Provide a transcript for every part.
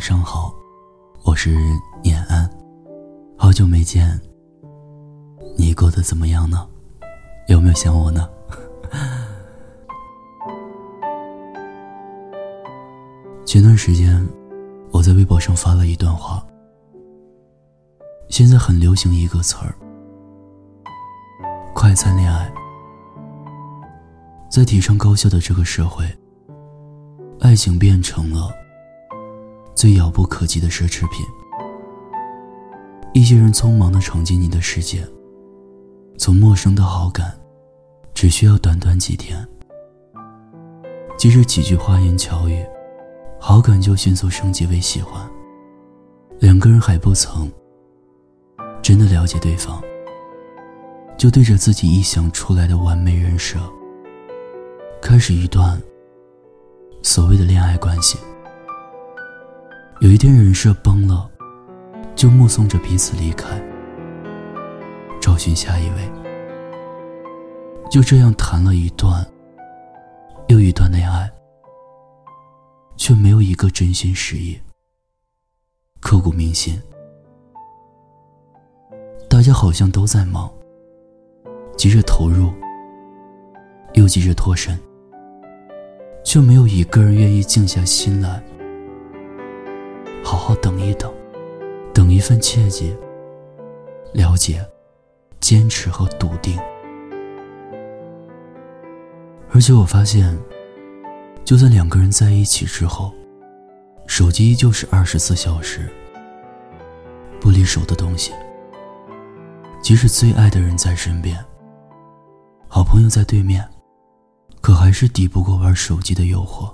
晚上好，我是念安，好久没见，你过得怎么样呢？有没有想我呢？前段时间，我在微博上发了一段话。现在很流行一个词儿——快餐恋爱。在提倡高效的这个社会，爱情变成了最遥不可及的奢侈品。一些人匆忙的闯进你的世界，从陌生的好感，只需要短短几天，即使几句花言巧语。好感就迅速升级为喜欢。两个人还不曾真的了解对方，就对着自己臆想出来的完美人设，开始一段所谓的恋爱关系。有一天人设崩了，就目送着彼此离开，找寻下一位。就这样谈了一段又一段恋爱。却没有一个真心实意、刻骨铭心。大家好像都在忙，急着投入，又急着脱身，却没有一个人愿意静下心来，好好等一等，等一份切记、了解、坚持和笃定。而且我发现。就算两个人在一起之后，手机依旧是二十四小时不离手的东西。即使最爱的人在身边，好朋友在对面，可还是抵不过玩手机的诱惑。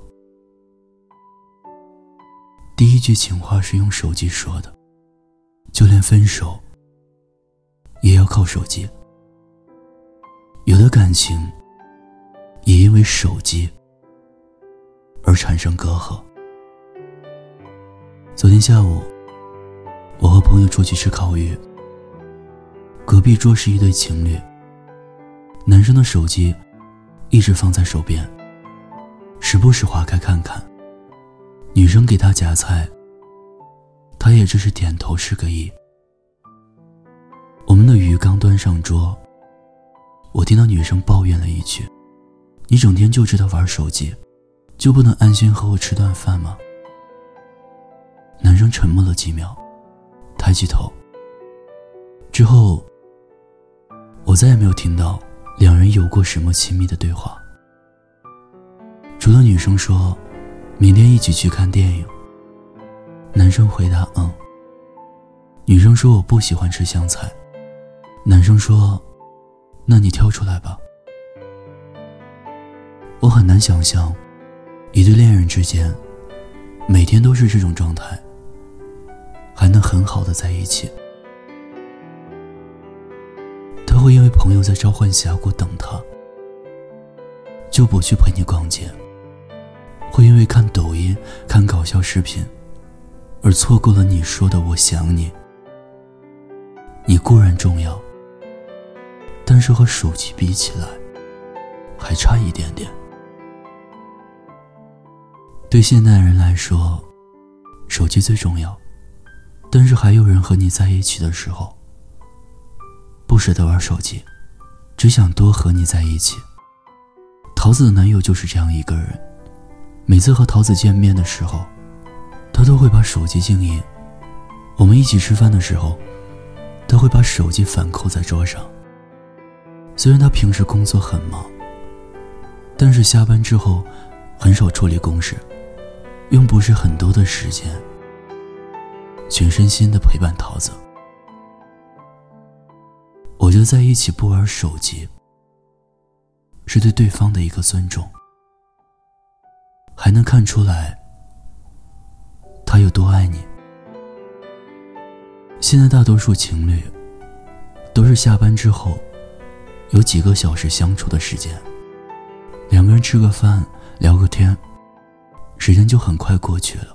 第一句情话是用手机说的，就连分手也要靠手机。有的感情也因为手机。而产生隔阂。昨天下午，我和朋友出去吃烤鱼。隔壁桌是一对情侣。男生的手机一直放在手边，时不时划开看看。女生给他夹菜，他也只是点头是个意。我们的鱼刚端上桌，我听到女生抱怨了一句：“你整天就知道玩手机。”就不能安心和我吃顿饭吗？男生沉默了几秒，抬起头。之后，我再也没有听到两人有过什么亲密的对话，除了女生说：“明天一起去看电影。”男生回答：“嗯。”女生说：“我不喜欢吃香菜。”男生说：“那你挑出来吧。”我很难想象。一对恋人之间，每天都是这种状态，还能很好的在一起。他会因为朋友在召唤峡谷等他，就不去陪你逛街；会因为看抖音、看搞笑视频，而错过了你说的“我想你”。你固然重要，但是和手机比起来，还差一点点。对现代人来说，手机最重要。但是还有人和你在一起的时候，不舍得玩手机，只想多和你在一起。桃子的男友就是这样一个人，每次和桃子见面的时候，他都会把手机静音。我们一起吃饭的时候，他会把手机反扣在桌上。虽然他平时工作很忙，但是下班之后，很少处理公事。用不是很多的时间，全身心的陪伴桃子。我觉得在一起不玩手机，是对对方的一个尊重，还能看出来他有多爱你。现在大多数情侣，都是下班之后，有几个小时相处的时间，两个人吃个饭，聊个天。时间就很快过去了。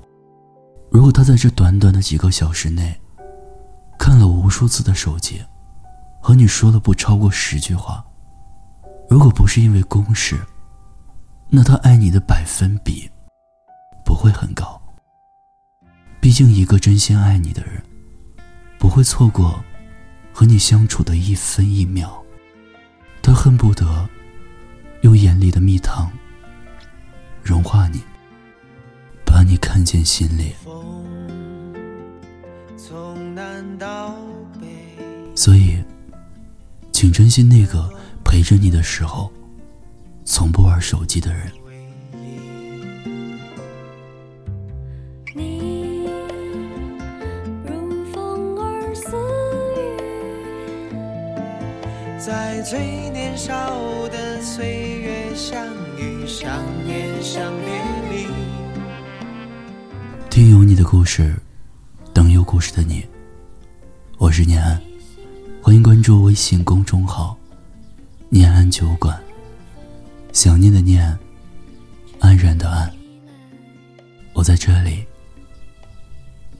如果他在这短短的几个小时内，看了无数次的手机，和你说了不超过十句话，如果不是因为公事，那他爱你的百分比不会很高。毕竟，一个真心爱你的人，不会错过和你相处的一分一秒。他恨不得用眼里的蜜糖融化你，把你看见心里。所以，请珍惜那个陪着你的时候，从不玩手机的人。在最年少的岁月相遇、想念、想别离。听有你的故事，等有故事的你。我是念安，欢迎关注微信公众号“念安酒馆”。想念的念，安然的安。我在这里，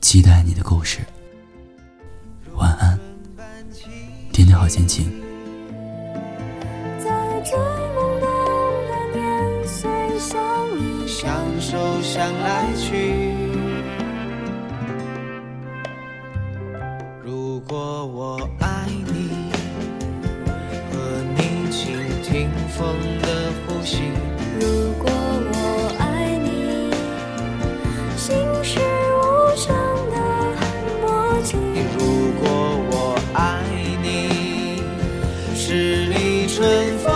期待你的故事。晚安，天天好心情。最懵懂的年岁，相依相守，相来去。如果我倾听风的呼吸。如果我爱你，心事无声的默契。如果我爱你，十里春风。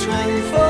春风。